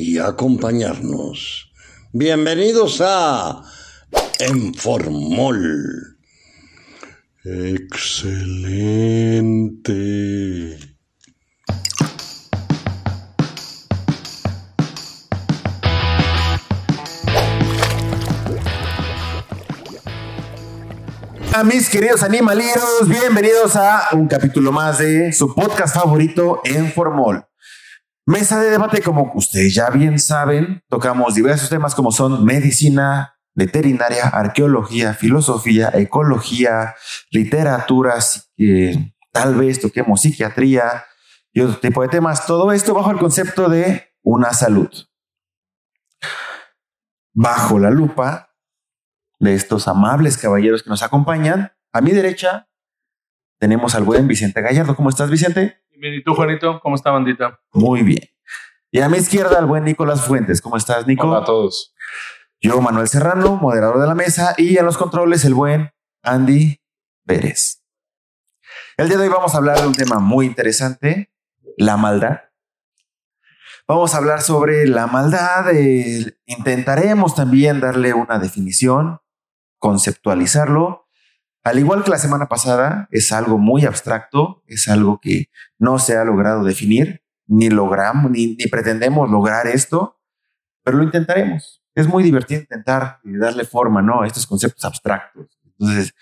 y acompañarnos. Bienvenidos a Enformol. Excelente. A mis queridos animalitos, bienvenidos a un capítulo más de su podcast favorito en Formol. Mesa de debate, como ustedes ya bien saben, tocamos diversos temas como son medicina, veterinaria, arqueología, filosofía, ecología, literatura, tal vez toquemos psiquiatría y otro tipo de temas. Todo esto bajo el concepto de una salud. Bajo la lupa de estos amables caballeros que nos acompañan. A mi derecha tenemos al buen Vicente Gallardo. ¿Cómo estás, Vicente? Bien, ¿y tú, Juanito? ¿Cómo está, bandita? Muy bien. Y a mi izquierda, al buen Nicolás Fuentes. ¿Cómo estás, Nico? Hola a todos. Yo, Manuel Serrano, moderador de la mesa, y en los controles, el buen Andy Pérez. El día de hoy vamos a hablar de un tema muy interesante, la maldad. Vamos a hablar sobre la maldad. eh, intentaremos también darle una definición, conceptualizarlo. Al igual que la semana pasada, es algo muy abstracto, es algo que no se ha logrado definir, ni logramos, ni, pretendemos lograr esto, pero lo intentaremos. Es muy divertido intentar eh, darle forma ¿no? a estos conceptos abstractos. Entonces,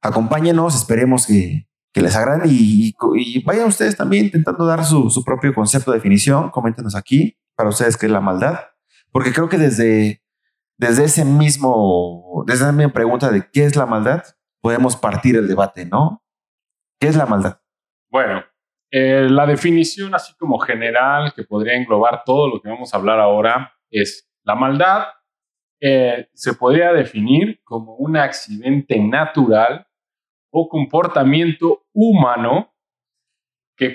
acompáñenos, esperemos que, les agrade y, vayan ustedes también intentando dar su, su propio concepto de definición. Coméntenos aquí para ustedes qué es la maldad, porque creo que desde, desde ese mismo, desde esa misma pregunta de qué es la maldad, podemos partir el debate, ¿no? ¿Qué es la maldad? Bueno, eh, la definición así como general que podría englobar todo lo que vamos a hablar ahora es la maldad eh, se podría definir como un accidente natural o comportamiento humano que,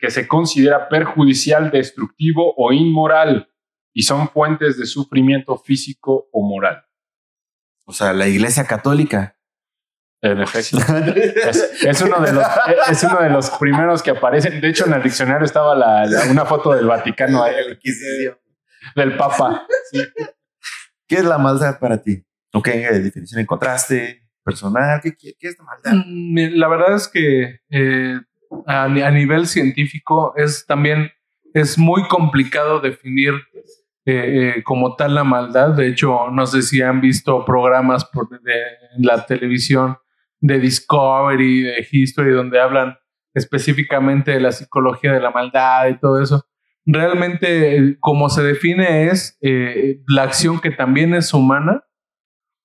que se considera perjudicial, destructivo o inmoral y son fuentes de sufrimiento físico o moral. O sea, la Iglesia Católica. En efecto. Es, es uno de los, es uno de los primeros que aparecen. De hecho, en el diccionario estaba la- la- una foto del Vaticano, ahí, del Papa. Sí. ¿Qué es la maldad para ti? ¿O qué definición encontraste? ¿Personal? ¿Qué, qué, qué es la maldad? Mm, La verdad es que eh, a, ni- a nivel científico es también es muy complicado definir eh, eh, como tal la maldad. De hecho, no sé si han visto programas por, de, en la televisión de Discovery, de History, donde hablan específicamente de la psicología de la maldad y todo eso. Realmente, como se define es eh, la acción que también es humana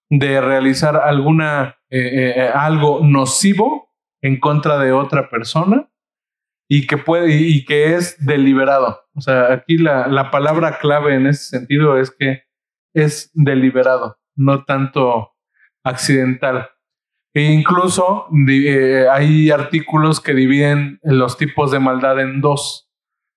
de realizar alguna eh, eh, algo nocivo en contra de otra persona y que puede y que es deliberado. O sea, aquí la, la palabra clave en ese sentido es que es deliberado, no tanto accidental. E incluso eh, hay artículos que dividen los tipos de maldad en dos.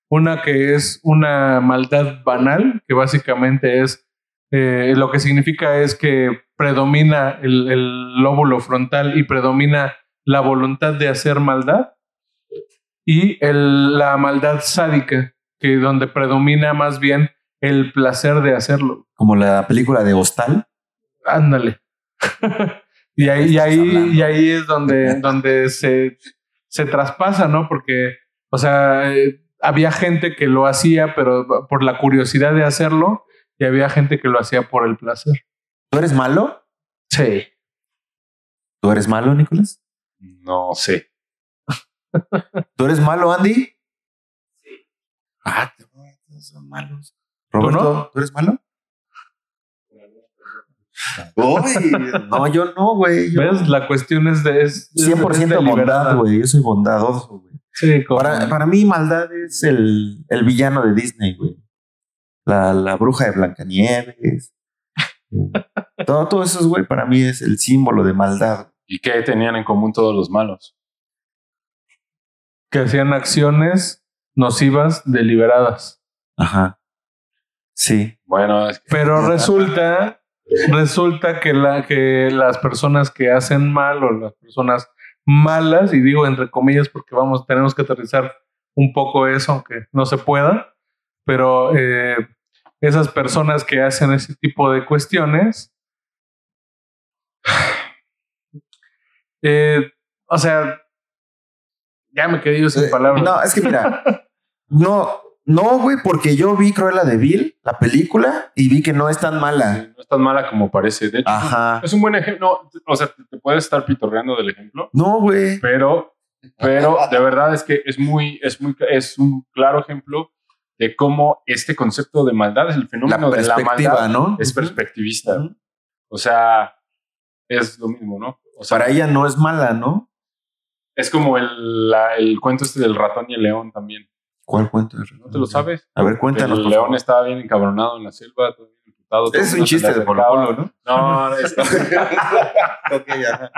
Una que es una maldad banal, que básicamente es eh, lo que significa es que predomina el, el lóbulo frontal y predomina la voluntad de hacer maldad. Y el- la maldad sádica, que donde predomina más bien el placer de hacerlo. Como la película de Hostal. Ándale. y, ahí, y, ahí, y ahí es donde, donde se, se traspasa, ¿no? Porque, o sea, eh, había gente que lo hacía, pero por la curiosidad de hacerlo, y había gente que lo hacía por el placer. ¿Tú eres malo? Sí. ¿Tú eres malo, Nicolás? No sé. ¿Tú eres malo, Andy? Sí. Ah, todos son malos. Roberto, no? ¿tú eres malo? No, yo no, güey. Yo ¿Ves? La cuestión es de... Es, es- 100% es deliberada. bondad, güey. Yo soy bondadoso, güey. Sí, como- Para, para mí, maldad es el, el villano de Disney, güey. la, la bruja de Blancanieves. todo, todo eso, güey, para mí es el símbolo de maldad. ¿Y qué tenían en común todos los malos? Que hacían acciones nocivas deliberadas. Ajá. Sí. Bueno, es que Pero resulta, resulta que, la, que las personas que hacen mal o las personas malas, y digo entre comillas porque vamos, tenemos que aterrizar un poco eso, aunque no se pueda, pero eh, esas personas que hacen ese tipo de cuestiones, eh, o sea, ya me quedé yo sin Eh, palabras. No, es que mira, no, no, güey, porque yo vi Cruella de Vil, la película, y vi que no es tan mala. sí, no es tan mala como parece. De hecho, Ajá. es un buen ejemplo. No, o sea, te, puedes estar pitorreando del ejemplo, No, güey. pero, pero de verdad es que es muy, es muy, es un claro ejemplo de cómo este concepto de maldad, el La fenómeno de la perspectiva, maldad, ¿no? es perspectivista. O sea, es lo mismo, ¿no? O sea, Para ella no es mala, ¿no? es como el, la- el cuento este del ratón y el león también. ¿Cuál cuento? ¿No te lo sabes? A ver, cuéntanos. el león estaba bien encabronado en la selva, todo bien imputado. Es un chiste de Polo ¿no? No, es- Ok, ya.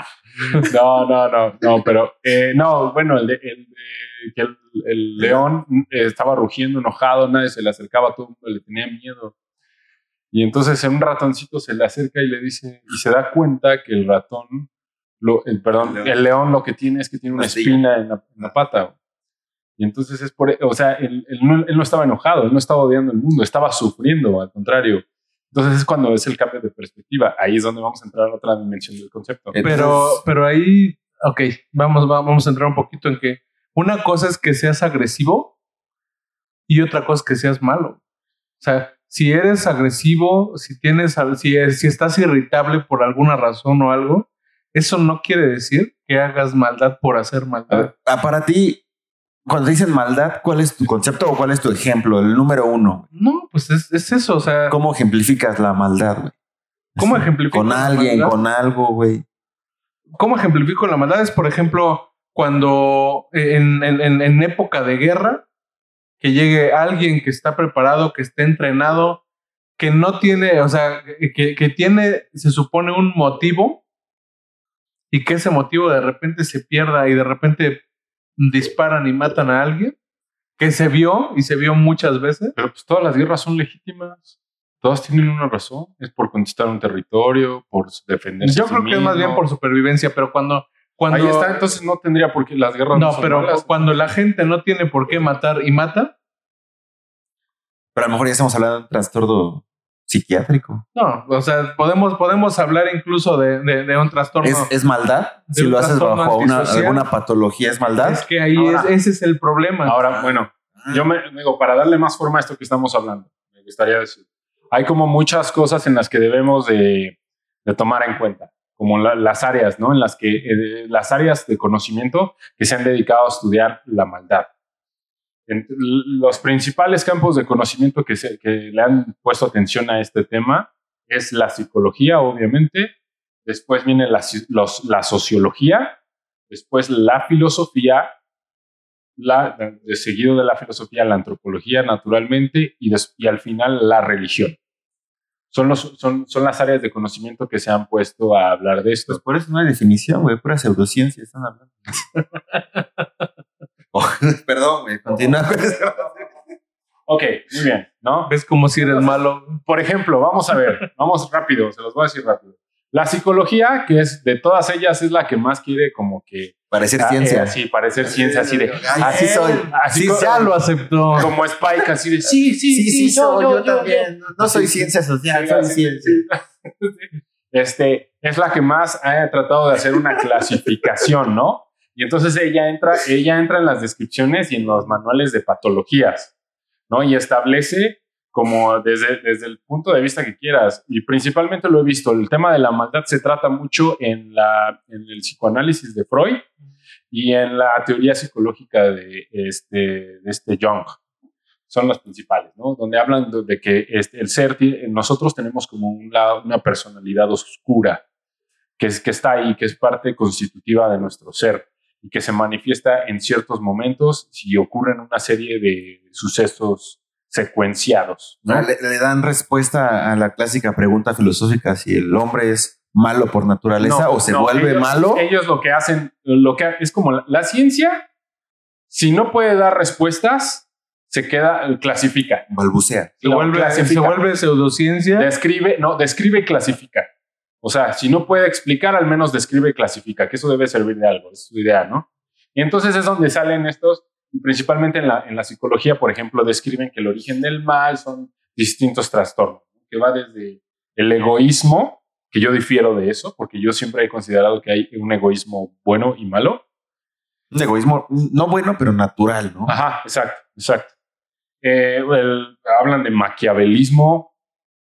no, no, no, no, pero eh, no, bueno, el de, el de- el, el león eh, estaba rugiendo enojado, nadie se le acercaba, todo el mundo le tenía miedo. Y entonces un ratoncito se le acerca y le dice, y se da cuenta que el ratón, lo, el, perdón, El el león. lo que tiene es que tiene una espina en la, en la pata. Y entonces es por, o sea, él, él no, él no estaba enojado, él no estaba odiando el mundo, estaba sufriendo, al contrario. Entonces es cuando es el cambio de perspectiva. Ahí es donde vamos a entrar a otra dimensión del concepto. Pero, pero ahí, ok, vamos, va- vamos a entrar un poquito en que una cosa es que seas agresivo y otra cosa es que seas malo. O sea, si eres agresivo, si tienes, si, si estás irritable por alguna razón o algo, eso no quiere decir que hagas maldad por hacer maldad. ver, ah, para ti, cuando dicen maldad, ¿cuál es tu concepto o cuál es tu ejemplo? El número uno. No, pues es, es eso. O sea, ¿Cómo ejemplificas la maldad, güey? ¿Cómo ejemplifico Con la alguien, maldad? con algo, güey. ¿Cómo ejemplifico la maldad? Es, por ejemplo, cuando en, en- en- en época de guerra, que llegue alguien que está preparado, que esté entrenado, que no tiene, o sea, que, que tiene, se supone, un motivo y que ese motivo de repente se pierda y de repente disparan y matan a alguien, que se vio y se vio muchas veces. Pero pues todas las guerras son legítimas. Todas tienen una razón. Es por conquistar un territorio, por defenderse. Yo a sí creo que es más bien por supervivencia, pero cuando... cuando Ahí está, entonces no tendría por qué las guerras. no, son pero malas. cuando la gente no tiene por qué matar y mata, Pero a lo mejor ya estamos hablando de un trastorno psiquiátrico. No, o sea, podemos, podemos hablar incluso de, de- de un trastorno. ¿Es, es maldad? Si lo haces bajo una, alguna patología, ¿es maldad? Es que ahí Ahora- es, ese es el problema. Ahora, bueno, yo me digo, para darle más forma a esto que estamos hablando, me gustaría decir, hay como muchas cosas en las que debemos de, de tomar en cuenta, como la- las áreas, ¿no? En las que, eh, las áreas de conocimiento que se han dedicado a estudiar la maldad. Los principales campos de conocimiento que, se, que le han puesto atención a este tema es la psicología, obviamente, después viene la, los- la sociología, después la filosofía, la, de seguido de la filosofía, la antropología, naturalmente, y, des- y al final la religión. Son, los, son, son las áreas de conocimiento que se han puesto a hablar de esto. Pues por eso no hay definición, güey. Pura pseudociencia están hablando. Oh, perdón. Continúa. Ok, muy bien, ¿no? Ves como si eres malo. Por ejemplo, vamos a ver, vamos rápido, se los voy a decir rápido. La psicología, que es de todas ellas, es la que más quiere como que... Parecer ah, ciencia. eh, sí, parecer ciencia, así de... Ay, así sí soy. Así Sí co- soy. Ya lo aceptó. como Spike, así de... Sí, sí, Sí, sí, soy, yo, también. No, no soy ciencia social, Sí, soy sí, ciencia. este, es la que más ha tratado de hacer una clasificación, ¿no? Y entonces ella entra, ella entra en las descripciones y en los manuales de patologías, ¿no? Y establece como desde, desde el punto de vista que quieras. Y principalmente lo he visto, el tema de la maldad se trata mucho en, la, en el psicoanálisis de Freud y en la teoría psicológica de este, de este Jung. Son las principales, ¿no? Donde hablan de, de que este, el ser, nosotros tenemos como un lado- una personalidad oscura que, es, que está ahí, que es parte constitutiva de nuestro ser y que se manifiesta en ciertos momentos si ocurren una serie de sucesos secuenciados. ¿no? Le, le dan respuesta a la clásica pregunta filosófica si el hombre es malo por naturaleza No, o se no, vuelve ellos- malo. Ellos lo que hacen, lo que es como la, la ciencia, si no puede dar respuestas, se queda, clasifica. balbucea. Se, No, vuelve, clasifica. se vuelve pseudociencia. Describe, no, describe y clasifica. O sea, si no puede explicar, al menos describe y clasifica, que eso debe servir de algo, es su idea, ¿no? Y entonces es donde salen estos, y principalmente en la, en la psicología, por ejemplo, describen que el origen del mal son distintos trastornos, ¿no? que va desde el egoísmo, que yo difiero de eso, porque yo siempre he considerado que hay un egoísmo bueno y malo. Un egoísmo no bueno, pero natural, ¿no? Ajá, exacto, exacto. Eh, el- hablan de maquiavelismo,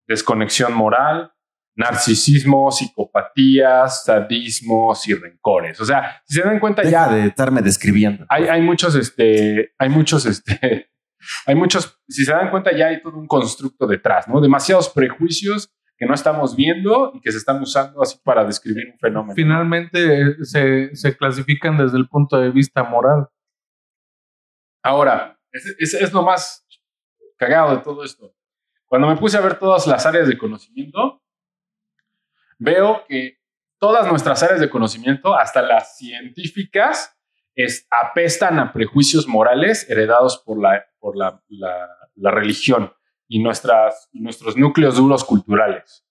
desconexión moral, narcisismo, psicopatías, sadismos y rencores. O sea, si se dan cuenta Deja ya de estarme describiendo. hay, hay muchos, este, hay muchos, este, hay muchos, si se dan cuenta ya hay todo un constructo detrás, ¿no? Demasiados prejuicios que no estamos viendo y que se están usando así para describir un fenómeno. Finalmente se, se clasifican desde el punto de vista moral. Ahora, es, es, es lo más cagado de todo esto. Cuando me puse a ver todas las áreas de conocimiento, veo que todas nuestras áreas de conocimiento, hasta las científicas, es, apestan a prejuicios morales heredados por la, por la, la, la religión y, nuestras, nuestros núcleos duros culturales.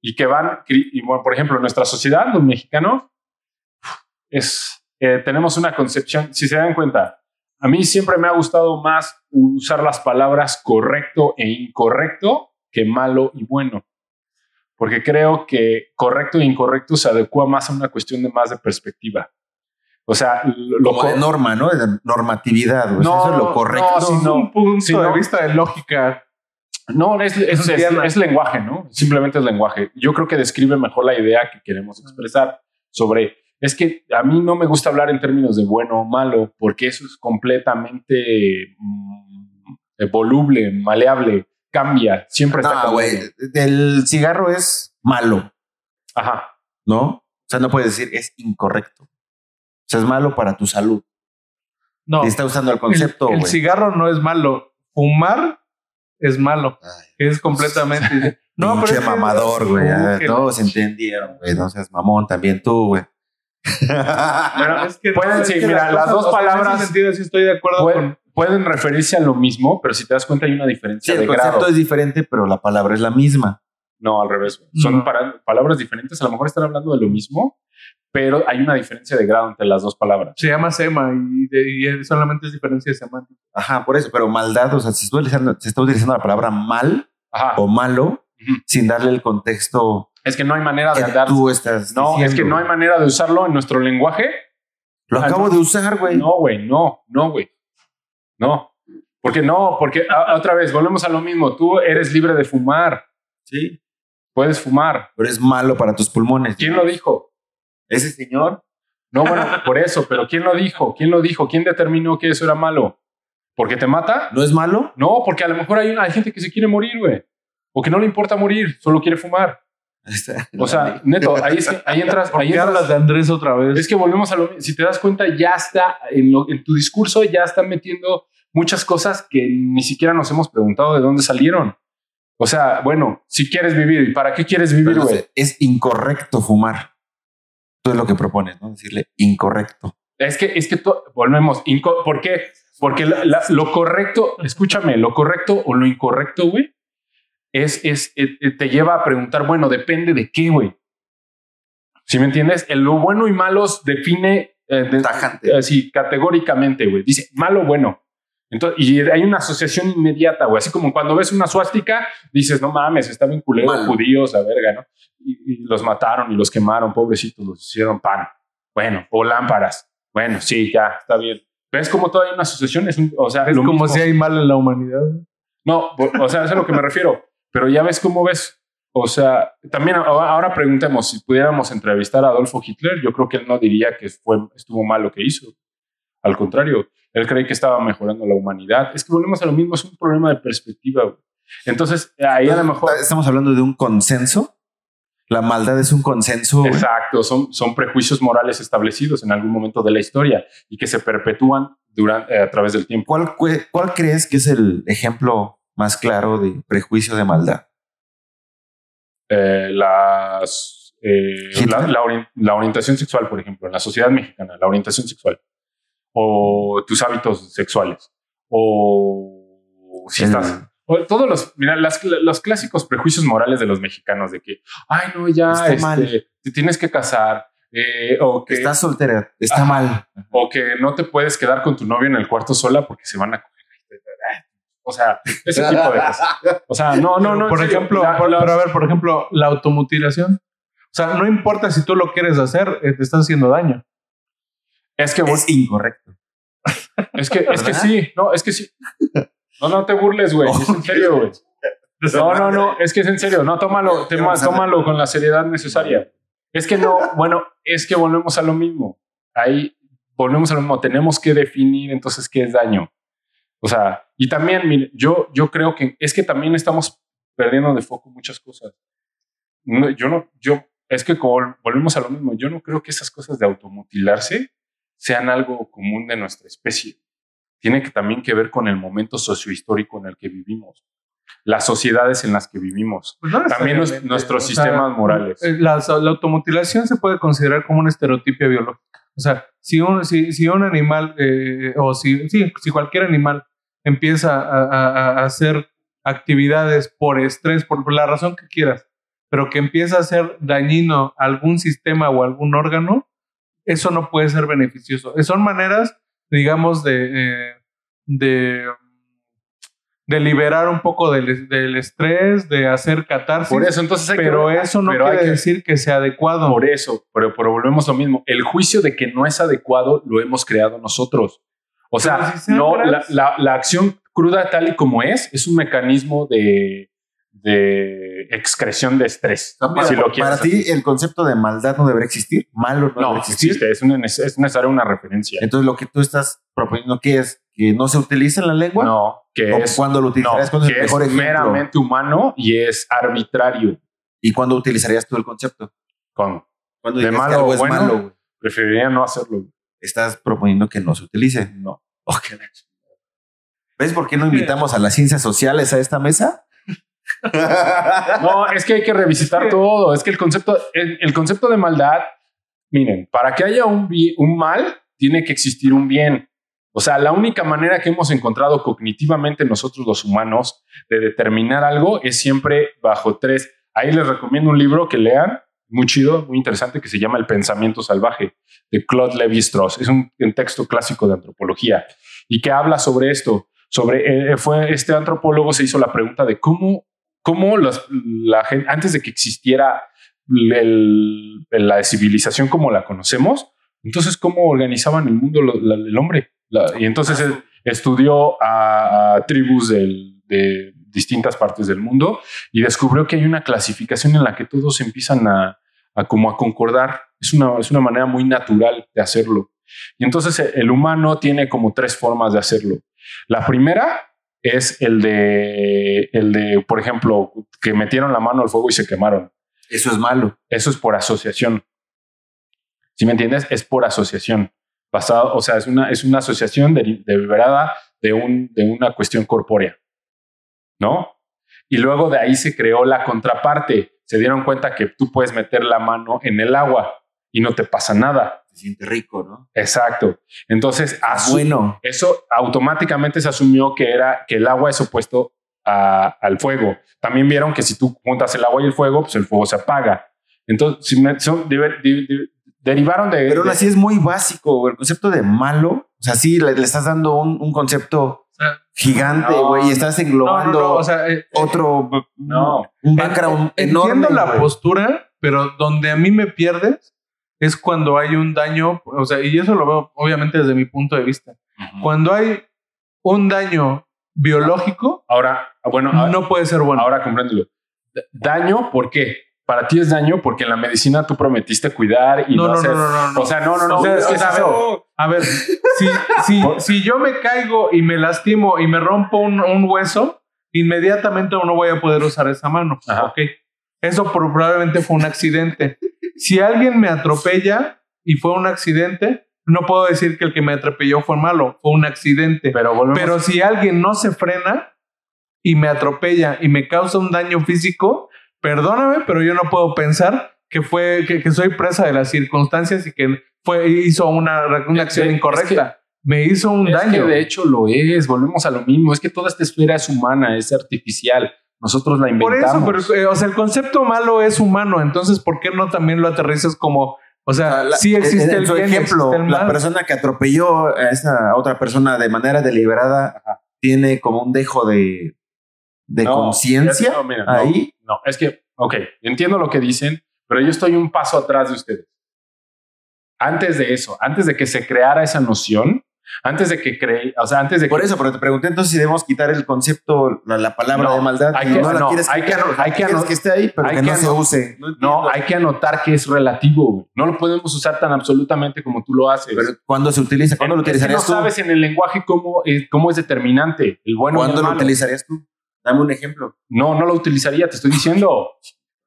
Y que van, y bueno, por ejemplo, nuestra sociedad, los mexicanos, es, eh, tenemos una concepción, si se dan cuenta, a mí siempre me ha gustado más usar las palabras correcto e incorrecto que malo y bueno. Porque creo que correcto e incorrecto se adecua más a una cuestión de más de perspectiva. O sea, lo, Como de norma, ¿no? De normatividad. güey. No, Eso es lo correcto. no, Es un punto Sí, de no. vista de lógica. no, es, es- es- es lenguaje, ¿no? Simplemente es lenguaje. Yo creo que describe mejor la idea que queremos expresar sobre. Es que a mí no me gusta hablar en términos de bueno o malo, porque eso es completamente mm, voluble, maleable, cambia, siempre está No, güey. El cigarro es malo, Ajá. ¿no? O sea, no puedes decir es incorrecto. O sea, es malo para tu salud. No, Y está usando el concepto, el cigarro no es malo. Fumar es malo. Ay, Es completamente. no, pero es mamador, güey. Todos entendieron, güey. No seas mamón también tú, güey. Pero Es que pueden, sí, que mira, las dos sea, En palabras ese sentido sí estoy de acuerdo pueden, con. Pueden referirse a lo mismo, pero si te das cuenta hay una Sí, diferencia el de concepto grado. es diferente, pero la palabra es la misma. No, al revés. güey. Son para- palabras diferentes. A lo mejor están hablando de lo mismo, pero hay una diferencia de grado entre las dos palabras. Se llama SEMA y, de- solamente es diferencia semántica. Ajá, por eso. Pero maldad, o sea, se está utilizando, se está utilizando la palabra mal Ajá. o malo sin darle el contexto Es que no hay manera de andar. tú estás No, es que no hay manera de usarlo en nuestro lenguaje. Lo acabo no. de usar, güey. No, güey, no, no, güey. No. Porque no, porque a- otra vez, volvemos a lo mismo. Tú eres libre de fumar. Sí. Puedes fumar. Pero es malo para tus pulmones. ¿Quién lo dijo? Ese señor. No, bueno, por eso, pero ¿quién lo dijo? ¿Quién lo dijo? ¿Quién determinó que eso era malo? ¿Porque te mata? ¿No es malo? No, porque a lo mejor hay, hay gente que se quiere morir, güey. O que no le importa morir, solo quiere fumar. O sea, neto, ahí, es que- ahí entras, ¿Por ahí qué hablas entras. de Andrés otra vez? Es que volvemos a lo mismo. Si te das cuenta, ya está en, lo- en tu discurso, ya está metiendo muchas cosas que ni siquiera nos hemos preguntado de dónde salieron. O sea, bueno, si quieres vivir, ¿y para qué quieres vivir, güey? es- incorrecto fumar. Tú es lo que propones, ¿no? Decirle incorrecto. Es que, es que volvemos. inco- ¿Por qué? Porque la- la- lo correcto, escúchame, lo correcto o lo incorrecto, güey, es, es, eh, eh, te lleva a preguntar, bueno, depende de qué, güey. ¿Sí me entiendes? El lo bueno y malos define eh, de- Tajante. así categóricamente, güey. Dice malo, bueno. Entonces, y hay una asociación inmediata, güey. Así como cuando ves una suástica, dices, no mames, está bien culero, Malo. judíos, a verga, ¿no? Y, y los mataron y los quemaron, pobrecitos, los hicieron pan. Bueno, o lámparas. Bueno, sí, ya, está bien. ¿Ves cómo todavía hay una asociación? Es un- o sea, es lo como mismo. si hay mal en la humanidad. No, o o sea, eso es a lo que me refiero. Pero ya ves cómo ves. O sea, también ahora preguntemos si pudiéramos entrevistar a Adolfo Hitler. Yo creo que él no diría que fue, estuvo mal lo que hizo. Al contrario, él cree que estaba mejorando la humanidad. Es que volvemos a lo mismo, es un problema de perspectiva. güey. Entonces, ahí a lo mejor. Estamos hablando de un consenso. La maldad es un consenso. güey. Exacto, son, son prejuicios morales establecidos en algún momento de la historia y que se perpetúan durante, a través del tiempo. ¿Cuál, ¿Cuál crees que es el ejemplo más claro de prejuicio de maldad? Eh, las, eh, la, la ori- la orientación sexual, por ejemplo, en la sociedad mexicana, la orientación sexual, o tus hábitos sexuales, o si El- estás... o todos los, mira, las- los clásicos prejuicios morales de los mexicanos de que, ay, no, ya, Está este, mal. te tienes que casar, eh, o que Estás soltera, está mal. o que no te puedes quedar con tu novio en el cuarto sola porque se van a coger. O sea, ese tipo de cosas. O sea, no, no, no. por ejemplo, la- por- pero a ver, por ejemplo, la automutilación. O sea, no importa si tú lo quieres hacer, eh, te estás haciendo daño. es que, Es incorrecto. es que, es que sí, no, es que sí. No, no te burles, güey. Es en serio, güey. No, no, no, es que es en serio. No, tómalo, tema- tómalo con la seriedad necesaria. Es que no, bueno, es que volvemos a lo mismo. Ahí volvemos a lo mismo. Tenemos que definir entonces qué es daño. O sea, y también, mire, yo, yo creo que es que también estamos perdiendo de foco muchas cosas. No, yo no, yo, es que como volvemos a lo mismo. Yo no creo que esas cosas de automutilarse sean algo común de nuestra especie. Tiene que también que ver con el momento sociohistórico en el que vivimos, las sociedades en las que vivimos. Pues no También nuestros O sistemas morales. eh, La, la automutilación se puede considerar como una estereotipia biológica. O sea, si un, si, si un animal, eh, o si, sí, si cualquier animal empieza a, hacer actividades por estrés, por, la razón que quieras, pero que empieza a ser dañino a algún sistema o algún órgano, eso no puede ser beneficioso. Son maneras, digamos, de, eh, de, de liberar un poco del, del estrés, de hacer catarsis. Por eso, entonces hay pero eso no pero hay quiere que- decir que sea adecuado. Por eso, pero, pero volvemos a lo mismo. El juicio de que no es adecuado lo hemos creado nosotros. O sea, si no, la, la- la acción cruda tal y como es, es un mecanismo de, de excreción de estrés. Para, si lo para quieres ti, el concepto de maldad no debería existir. Malo no, No, debería existir. existe, es, una- es necesaria una referencia. Entonces, lo que tú estás proponiendo, ¿qué es? ¿Que no se utilice en la lengua? No, que ¿O es, cuándo lo no, utilizarías? ¿Cuándo es que el es mejor ejemplo? meramente humano y es arbitrario. ¿Y cuándo utilizarías tú el concepto? Con, ¿Cuándo De dirías que malo algo o es bueno? malo? güey? preferiría no hacerlo. Estás proponiendo que no se utilice. No. Ok. ¿Ves por qué no invitamos a las ciencias sociales a esta mesa? No, es que hay que revisitar todo. Es que el concepto, el, el concepto de maldad, miren, para que haya un mal, tiene que existir un bien. O sea, la única manera que hemos encontrado cognitivamente nosotros los humanos de determinar algo es siempre bajo tres. Ahí les recomiendo un libro que lean, muy chido, muy interesante, que se llama El pensamiento salvaje, de Claude Lévi-Strauss. Es un, texto clásico de antropología y que habla sobre esto. Sobre, eh, fue este antropólogo se hizo la pregunta de cómo cómo los- antes de que existiera la civilización como la conocemos, entonces cómo organizaban el mundo lo- la- el hombre. La- y entonces él estudió a, a tribus del- de distintas partes del mundo y descubrió que hay una clasificación en la que todos empiezan a, a como a concordar. Es una, es una manera muy natural de hacerlo. Y entonces eh, el humano tiene como tres formas de hacerlo. La primera es el de, el de, por ejemplo, que metieron la mano al fuego y se quemaron. Eso es malo. Eso es por asociación. ¿Sí me entiendes? Es por asociación. Basado, o sea, es una, es una asociación deliberada de, un, de una cuestión corpórea. ¿No? Y luego de ahí se creó la contraparte. Se dieron cuenta que tú puedes meter la mano en el agua y no te pasa nada. Se siente rico, ¿no? Exacto. Entonces, asu- Bueno, eso automáticamente se asumió que era que el agua es opuesto a- al fuego. También vieron que si tú juntas el agua y el fuego, pues el fuego se apaga. Entonces, si me- son- de- de- derivaron de. pero aún de- así es muy básico. El concepto de malo, o sea, sí le, le estás dando un, un concepto gigante, No, güey, y estás no, no, englobando no, o sea, eh, otro, No. un background en- enorme. Entiendo la postura, pero donde a mí me pierdes es cuando hay un daño, o sea, y eso lo veo obviamente desde mi punto de vista. Cuando hay un daño biológico, Ahora, bueno, ahora, no puede ser bueno. ahora compréndelo. Daño, ¿por qué? Para ti es daño porque en la medicina tú prometiste cuidar y no, no, no, hacer- no, no. O sea, no, no, no. O sea, es que es eso. A ver, si, si, si yo me caigo y me lastimo y me rompo un, un hueso, inmediatamente no voy a poder usar esa mano. Ajá. Ok. eso probablemente fue un accidente. Si alguien me atropella y fue un accidente, no puedo decir que el que me atropelló fue malo, fue un accidente. Pero volvemos. Pero si alguien no se frena y me atropella y me causa un daño físico, perdóname, pero yo no puedo pensar que fue que, que soy presa de las circunstancias y que fue hizo una, una acción Es que- incorrecta. me hizo un Es daño. que de hecho lo es, volvemos a lo mismo, es que toda esta esfera es humana, es artificial, nosotros la Por inventamos. eso, pero, eh, o sea, el concepto malo es humano, entonces, ¿por qué no también lo aterrizas como, o sea, La- sí existe en el su bien, ejemplo, existe el la persona que atropelló a esa otra persona de manera deliberada tiene como un dejo de, de No, conciencia no, ahí. No, es que, ok, entiendo lo que dicen, pero yo estoy un paso atrás de ustedes. Antes de eso, antes de que se creara esa noción, antes de que cre o sea, antes de Por que eso, pero te pregunté entonces si debemos quitar el concepto, la, la palabra No, de maldad. hay que- no la no, quieres hay que hay que quieres ano- que esté ahí, pero hay que que no se ano- use. No, entiendo. hay que anotar que es relativo. güey. No lo podemos usar tan absolutamente como tú lo haces. Pero ¿cuándo se utiliza? ¿Cuándo lo Es que utilizarías no tú? sabes en el lenguaje cómo, es- cómo es determinante el bueno y el ¿Cuándo lo malo. utilizarías tú? Dame un ejemplo. No, no lo utilizaría, te estoy diciendo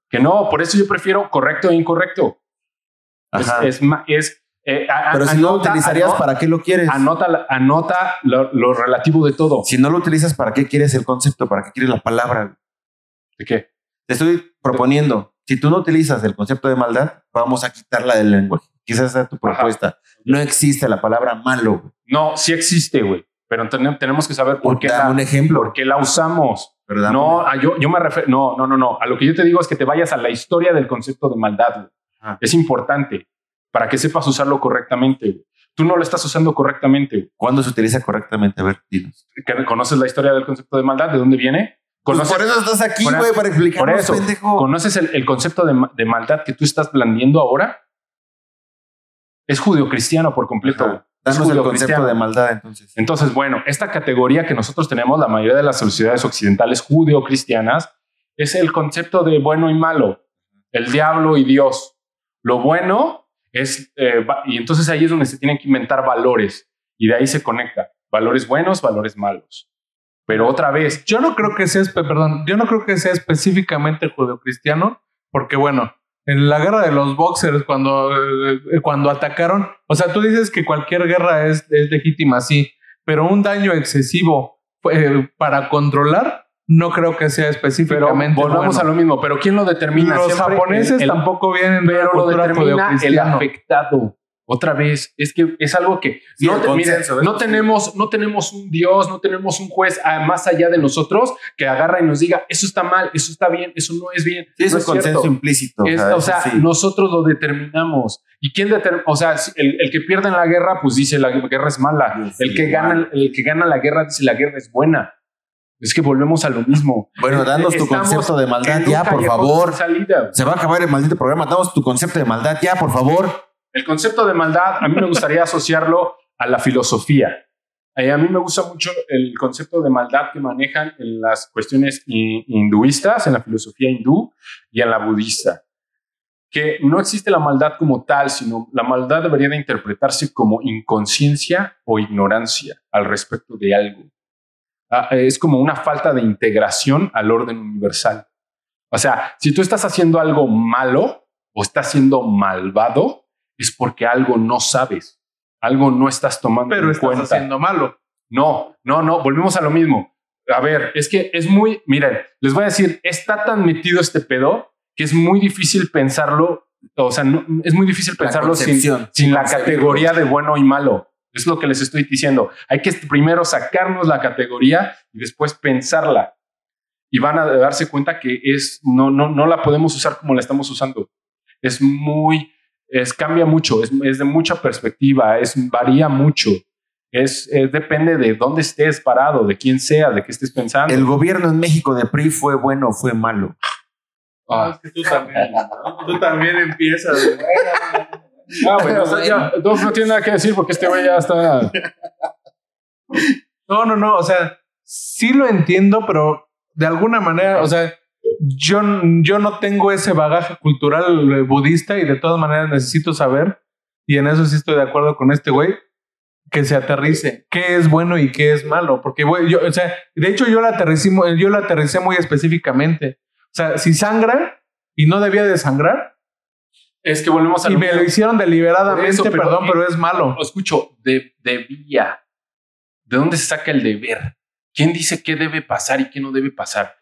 que no. Por eso yo prefiero correcto e incorrecto. Es, Ajá. es, ma- es, eh, a- pero si no lo utilizarías, anota- ¿para qué lo quieres? Anota, anota lo, lo relativo de todo. Si no lo utilizas, ¿para qué quieres el concepto? ¿Para qué quieres la palabra? ¿De qué? Te estoy proponiendo, si tú no utilizas el concepto de maldad, vamos a quitarla del lenguaje. Quizás sea tu propuesta. No existe la palabra malo. No, sí existe, güey. Pero ten- tenemos que saber por qué, Dame la, un ejemplo. por qué la usamos. Pero No, un- a- yo, yo me refiero. No, no, no, no. A lo que yo te digo es que te vayas a la historia del concepto de maldad. Ajá. Es importante para que sepas usarlo correctamente. Tú no lo estás usando correctamente. ¿Cuándo se utiliza correctamente? A ver, dinos. ¿Que- ¿Conoces la historia del concepto de maldad? ¿De dónde viene? Pues ¿Conoces, por eso estás aquí, por güey, para por explicarnos, eso, pendejo. ¿conoces el, el concepto de maldad que tú estás blandiendo ahora? Es judeocristiano por completo. Ajá. Danos el concepto de maldad, entonces. Entonces, bueno, esta categoría que nosotros tenemos, la mayoría de las sociedades occidentales judeocristianas, es el concepto de bueno y malo, el diablo y Dios. Lo bueno es, eh, y entonces ahí es donde se tienen que inventar valores, y de ahí se conecta, valores buenos, valores malos. Pero otra vez, Yo no creo que sea, perdón, yo no creo que sea específicamente judeocristiano, porque bueno, en la guerra de los boxers, cuando, eh, cuando atacaron, o sea, tú dices que cualquier guerra es, es legítima, sí, pero un daño excesivo eh, para controlar, no creo que sea pero específicamente. volvamos bueno. a lo mismo, pero ¿quién lo determina? Los Siempre japoneses el- tampoco vienen de pero una lo determina el afectado. Otra vez, es que es algo que Sí, no, te- consenso, tenemos, no tenemos un Dios, no tenemos un juez ah, más allá de nosotros que agarra y nos diga eso está mal, eso está bien, eso no es bien. Sí, es un cierto. consenso implícito. Es- o sea, sí. nosotros lo determinamos. ¿Y quién determina? O sea, el, el que pierde en la guerra, pues dice la guerra es mala. El que gana, el que gana la guerra dice la guerra es buena. Es que volvemos a lo mismo. Bueno, danos tu Estamos concepto de maldad ya, por favor. salida. Se va a acabar el maldito programa. Danos tu concepto de maldad ya, por favor. El concepto de maldad, a mí me gustaría asociarlo a la filosofía. Eh, a mí me gusta mucho el concepto de maldad que manejan en las cuestiones hi- hinduistas, en la filosofía hindú y en la budista. Que no existe la maldad como tal, sino la maldad debería de interpretarse como inconsciencia o ignorancia al respecto de algo. Ah, es como una falta de integración al orden universal. O sea, si tú estás haciendo algo malo o estás siendo malvado, es porque algo no sabes, algo no estás tomando pero en estás cuenta. haciendo malo. No, no, no, volvemos a lo mismo. A ver, es que es muy, miren, les voy a decir, está tan metido este pedo que es muy difícil pensarlo, o sea, no- es muy difícil La pensarlo sin, sin la categoría de bueno y malo. Es lo que les estoy diciendo. Hay que primero sacarnos la categoría y después pensarla. Y van a darse cuenta que es, no, no, no la podemos usar como la estamos usando. Es muy, es, cambia mucho, es, es de mucha perspectiva, es, varía mucho. Es, es- depende de dónde estés parado, de quién sea, de qué estés pensando. El gobierno en México de PRI fue bueno o fue malo. Ah. es que tú también, tú también empiezas. Ah, bueno, o sea, ya, no, no tiene nada que decir porque este güey ya está. No, no, no, o sea, sí lo entiendo, pero de alguna manera, o sea, yo, yo no tengo ese bagaje cultural eh, budista y de todas maneras necesito saber, y en eso sí estoy de acuerdo con este güey, que se aterrice qué es bueno y qué es malo, porque güey, yo, o sea, de hecho yo lo aterricé, yo lo aterricé muy específicamente. O sea, si sangra y no debía de sangrar. Es que volvemos a Y lo me lo hicieron deliberadamente, Por eso, pero- perdón, pero es malo. Escucho, de, debía. ¿De dónde se saca el deber? ¿Quién dice qué debe pasar y qué no debe pasar?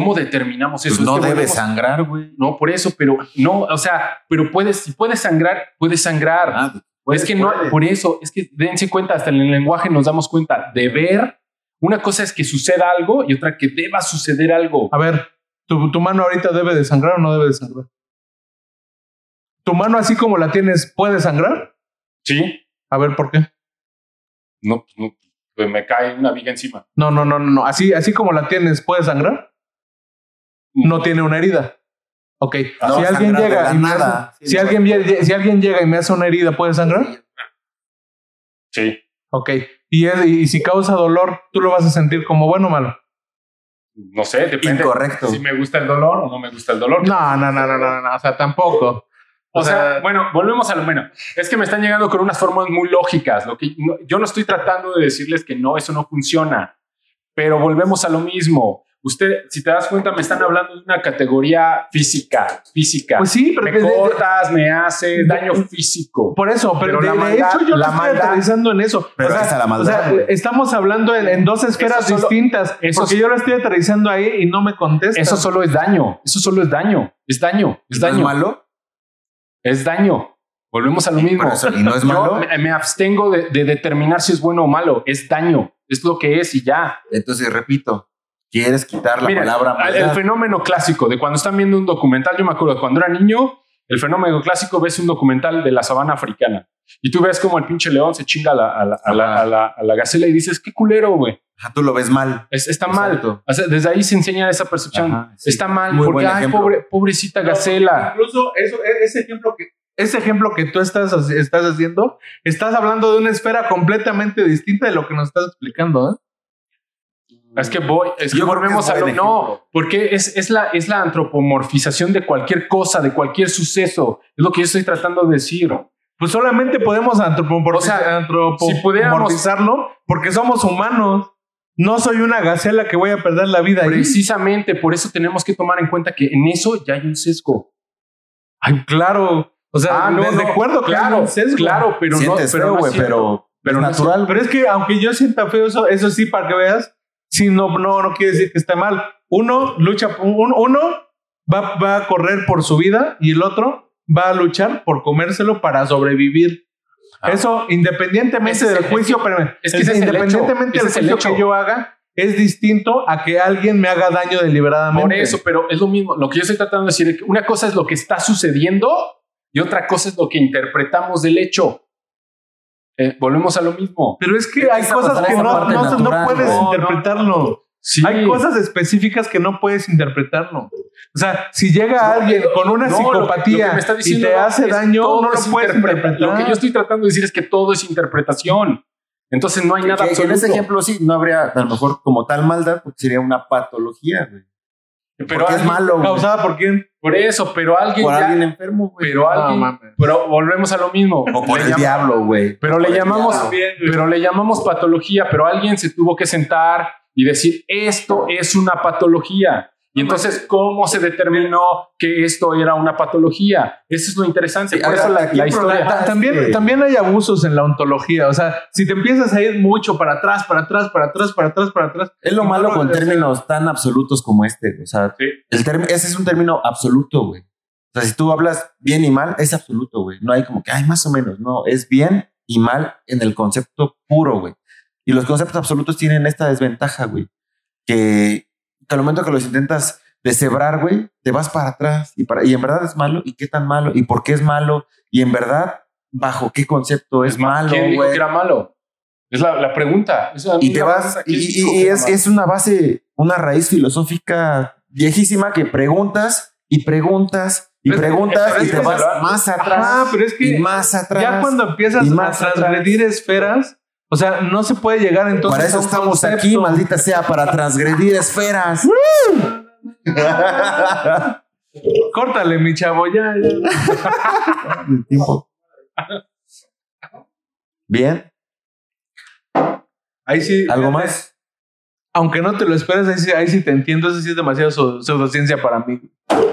¿Cómo determinamos eso? Pues Es no que debe volvemos- sangrar, güey. No, por eso, pero no, o sea, pero puedes, si puedes sangrar, puedes sangrar. Ah, es que no, por eso, es que dense cuenta, hasta en el lenguaje nos damos cuenta, deber, una cosa es que suceda algo y otra que deba suceder algo. A ver, ¿tu, tu mano ahorita debe de sangrar o no debe de sangrar? ¿Tu mano así como la tienes puede sangrar? Sí, A ver, ¿por qué? no, no, pues me cae una viga encima. No, no, no, no, no. Así, así como la tienes puede sangrar. No tiene una herida. Ok. No, si alguien llega y me nada. hace- si alguien vie- si alguien llega y me hace una herida, ¿puede sangrar? Sí, Ok. Y, es- y si causa dolor, ¿tú lo vas a sentir como bueno o malo? no sé, depende. Incorrecto. Si me gusta el dolor o no me gusta el dolor. No, no, no, no, no, no. O sea, tampoco. O sea, bueno, volvemos a lo bueno. Es que me están llegando con unas formas muy lógicas. Lo que no- yo no estoy tratando de decirles que no, eso no funciona. Pero volvemos a lo mismo. Usted, si te das cuenta, me están hablando de una categoría física, física. Pues sí, pero me de- cortas, me haces daño físico. Por eso, pero, Pero de, la de maldad- hecho yo la estoy aterrizando en eso. Pero o sea, la o maldad, sea, estamos hablando en, en dos esferas Eso solo- distintas. eso porque yo lo estoy aterrizando ahí y no me contesta. Eso solo es daño. Eso solo es daño. Es daño. Es ¿No es daño. malo? Es daño. Volvemos a lo mismo. Eso, ¿y no es Yo malo? me, me abstengo de, de determinar si es bueno o malo. Es daño. Es lo que es y ya. Entonces, repito, quieres quitar la Mira, palabra el- el maldad. fenómeno clásico de cuando están viendo un documental, yo me acuerdo cuando era niño, el fenómeno clásico ves un documental de la sabana africana y tú ves como el pinche león se chinga a la, a la, a la, a la- a la gacela y dices, qué culero, güey. Ajá, tú lo ves mal. Es- está mal. Exacto. O sea, desde ahí se enseña esa percepción. Ajá, sí. Está mal Muy porque, buen ay, pobre, pobrecita No, gacela. Incluso eso, e- ese ejemplo que ese ejemplo que tú estás, estás haciendo, estás hablando de una esfera completamente distinta de lo que nos estás explicando. ¿eh? Es que voy, es que Yo creo que volvemos es a lo no, porque es, es, la, es la antropomorfización de cualquier cosa, de cualquier suceso. Es lo que yo estoy tratando de decir. Pues solamente podemos antropomorfi- O sea, antropomorfizarlo si pudiéramos- porque somos humanos. No soy una gacela que voy a perder la vida ahí. Precisamente por eso tenemos que tomar en cuenta que en eso ya hay un sesgo. Ay, claro. O sea, Ah, no, de, no, acuerdo que hay claro, un sesgo. claro, pero no, Sientes pero feo, no es güey, cierto. pero, Pero es natural. Pero es que aunque yo sienta feo eso, eso sí, para que veas, sí, no, no, no quiere decir que esté mal. Uno lucha, un- uno va, va a correr por su vida y el otro va a luchar por comérselo para sobrevivir. Ah. Eso, independientemente es del el- juicio, espérame, es que es independientemente del juicio que yo haga, es distinto a que alguien me haga daño deliberadamente. Por eso, pero es lo mismo. Lo que yo estoy tratando de decir es que una cosa es lo que está sucediendo y otra cosa es lo que interpretamos del hecho. Eh, volvemos a lo mismo. Pero es que hay cosas que no, no, no puedes no, no, interpretarlo. Sí. Hay cosas específicas que no puedes interpretarlo. O sea, si llega alguien con una No, lo que- lo que psicopatía me está y te hace daño, todo no lo es puedes interpreta- interpretar. Lo que yo estoy tratando de decir es que todo es interpretación. Entonces no hay nada Que- que en absoluto. ese ejemplo sí, no habría a lo mejor como tal maldad, porque sería una patología, güey. Pero es malo. ¿Causada por quién? Por eso, pero alguien Por ya- alguien enfermo, güey. pero alguien, mames. pero volvemos a lo mismo. O por Le el diablo, güey. Pero le llamamos, pero le llamamos patología, pero alguien se tuvo que sentar y decir, esto es una patología. Y entonces, ¿cómo se determinó que esto era una patología? Eso es lo interesante. Sí, Por eso la, la historia... Ta- También, que- también hay abusos en la ontología. O sea, si te empiezas a ir mucho para atrás, para atrás, para atrás, para atrás, para atrás. Es lo malo con términos tan absolutos como este. O sea, Sí. el ese es un término absoluto, güey. O sea, si tú hablas bien y mal, es absoluto, güey. No hay como que, ay, más o menos. No, es bien y mal en el concepto puro, güey. Y los conceptos absolutos tienen esta desventaja, güey. Que al momento que los intentas deshebrar, güey, te vas para atrás y, para, y en verdad es malo. ¿Y qué tan malo? ¿Y por qué es malo? Y en verdad, ¿bajo qué concepto es, malo, ¿Quién dijo que era malo? Es la, la pregunta. Es y te vas y, ¿quién y- dijo y que es, es una base, una raíz filosófica viejísima que preguntas y preguntas y preguntas y te que vas más atrás Ajá, pero es que y más atrás. ya cuando empiezas a transgredir esferas, o sea, no se puede llegar entonces para eso a un estamos concepto. aquí, maldita sea, para transgredir esferas. Córtale, mi chavo, ya, ya. Tiempo. Bien, Ahí sí. ¿algo más? Aunque no te lo esperes, ahí sí, ahí sí te entiendo. Eso sí es demasiado pseu- pseudociencia para mí.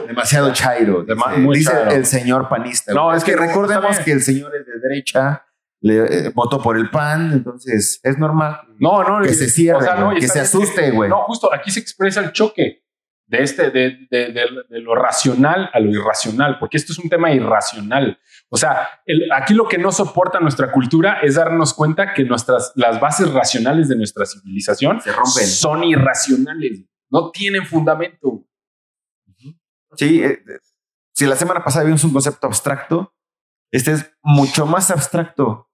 Demasiado chairo. Dema- dice, muy dice chairo. el señor panista. No, es es que recordemos que el señor es de derecha, le eh, votó por el PAN, entonces es normal. No, no. Que se cierre, que se asuste, güey. No, justo aquí se expresa el choque de este, de, de- de- de lo racional a lo irracional, porque esto es un tema irracional. O sea, el- aquí lo que no soporta nuestra cultura es darnos cuenta que nuestras, las bases racionales de nuestra civilización Se rompen. son irracionales, no tienen fundamento. Sí, eh, eh, si la semana pasada vimos un concepto abstracto, este es mucho más abstracto.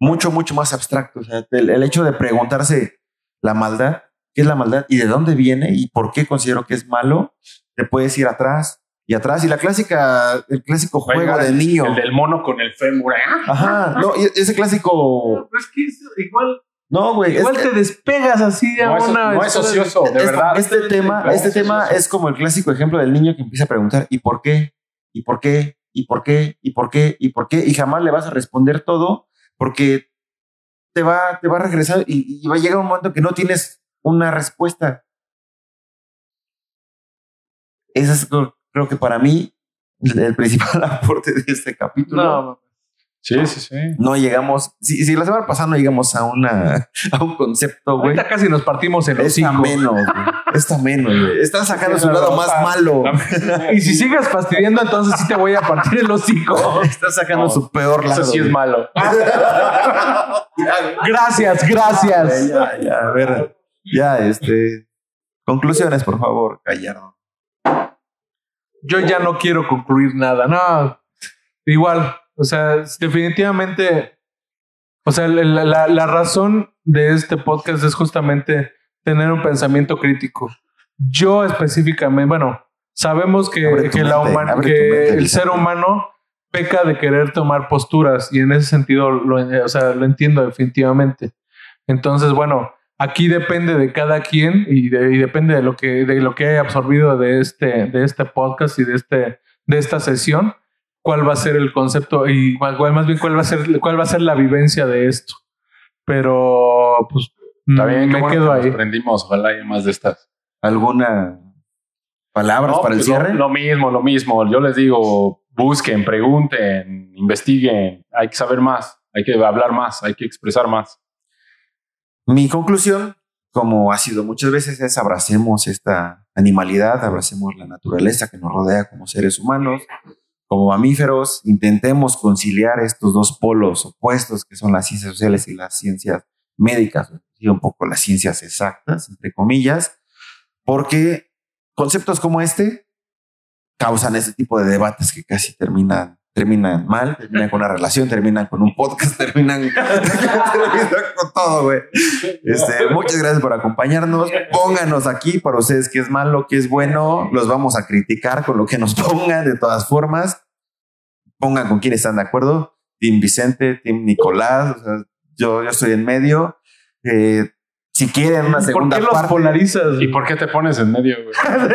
Mucho, mucho más abstracto. O sea, el, el hecho de preguntarse la maldad, qué es la maldad y de dónde viene y por qué considero que es malo, te puedes ir atrás y atrás. Y la clásica, el clásico juego llegar del niño. El del mono con el fémur. ¿eh? Ajá, no, y ese clásico. Pero es que es igual, No, güey. es igual te despegas así a No es, una. no es ocioso, de es- verdad. Este tema, este es tema es como el clásico ejemplo del niño que empieza a preguntar ¿y por qué? ¿y por qué? ¿y por qué? ¿y por qué? ¿y por qué? Y jamás le vas a responder todo porque te va, te va a regresar y, va a llegar un momento que no tienes una respuesta. Ese es creo que para mí el, el principal aporte de este capítulo. No, Sí, sí, sí. No llegamos, si, si la semana pasada no llegamos a una a un concepto, güey. ahorita casi nos partimos el Está hocico. menos, güey. Está menos, güey. Están sacando Sí, su la lado ropa. más malo. Y si sigues fastidiando, entonces sí te voy a partir el hocico. Está sacando No, su peor lado. Eso sí es güey. malo. Gracias, gracias. Ya, ya, a ver. Ya, este. Conclusiones, por favor, Gallardo. Yo ya no quiero concluir nada. No, igual. O sea, definitivamente. O sea, la, la- la razón de este podcast es justamente tener un pensamiento crítico. Yo específicamente, bueno, sabemos que, tu que, la mente, human- abre que tu mente, el ser humano peca de querer tomar posturas y en ese sentido lo, o sea, lo entiendo definitivamente. Entonces, bueno, aquí depende de cada quien y, de- y depende de lo que de lo que haya absorbido de este de este podcast y de este de esta sesión, cuál va a ser el concepto y más bien cuál va a ser cuál va a ser la vivencia de esto. Pero pues Está bien, me bueno quedo que ahí. Aprendimos, ojalá haya más de estas. ¿Alguna palabras No, para el pues, cierre? Lo, lo mismo, lo mismo. Yo les digo, busquen, pregunten, investiguen. Hay que saber más, hay que hablar más, hay que expresar más. Mi conclusión, como ha sido muchas veces, es abracemos esta animalidad, abracemos la naturaleza que nos rodea como seres humanos, como mamíferos, intentemos conciliar estos dos polos opuestos que son las ciencias sociales y las ciencias médicas, y un poco las ciencias exactas, entre comillas, porque conceptos como este causan ese tipo de debates que casi terminan terminan mal, terminan con una relación, terminan con un podcast, terminan, terminan con todo, güey. Este, muchas gracias por acompañarnos. Pónganos aquí para ustedes qué es malo, qué es bueno. Los vamos a criticar con lo que nos pongan de todas formas. Pongan con quién están de acuerdo. Team Vicente, Team Nicolás. o sea, yo, yo estoy en medio. Eh, si quieren una ¿Por segunda qué los parte, polarizas? ¿Y por qué te pones en medio? güey?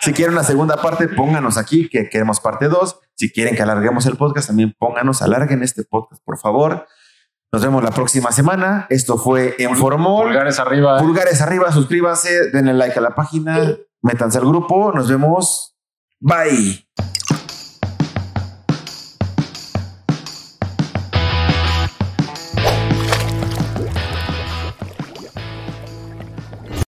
si quieren una segunda parte, pónganos aquí que queremos parte 2. Si quieren que alarguemos el podcast, también pónganos, alarguen este podcast, por favor. Nos vemos la próxima semana. Esto fue Informol. Pulgares arriba. Pulgares arriba, suscríbanse, denle like a la página, métanse al grupo. Nos vemos. Bye.